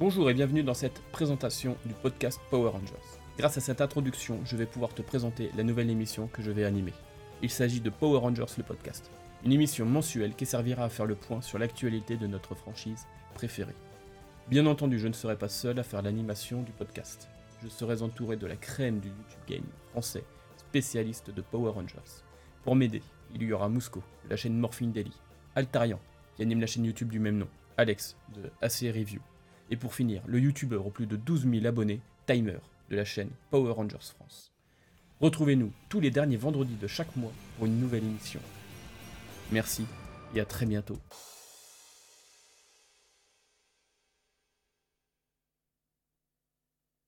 Bonjour et bienvenue dans cette présentation du podcast Power Rangers. Grâce à cette introduction, je vais pouvoir te présenter la nouvelle émission que je vais animer. Il s'agit de Power Rangers le podcast, une émission mensuelle qui servira à faire le point sur l'actualité de notre franchise préférée. Bien entendu, je ne serai pas seul à faire l'animation du podcast. Je serai entouré de la crème du YouTube game français, spécialiste de Power Rangers. Pour m'aider, il y aura Mousco, de la chaîne Morphine Daily, Altarian, qui anime la chaîne YouTube du même nom, Alex, de AC Review, et pour finir, le youtubeur aux plus de 12 000 abonnés, Timer, de la chaîne Power Rangers France. Retrouvez-nous tous les derniers vendredis de chaque mois pour une nouvelle émission. Merci et à très bientôt.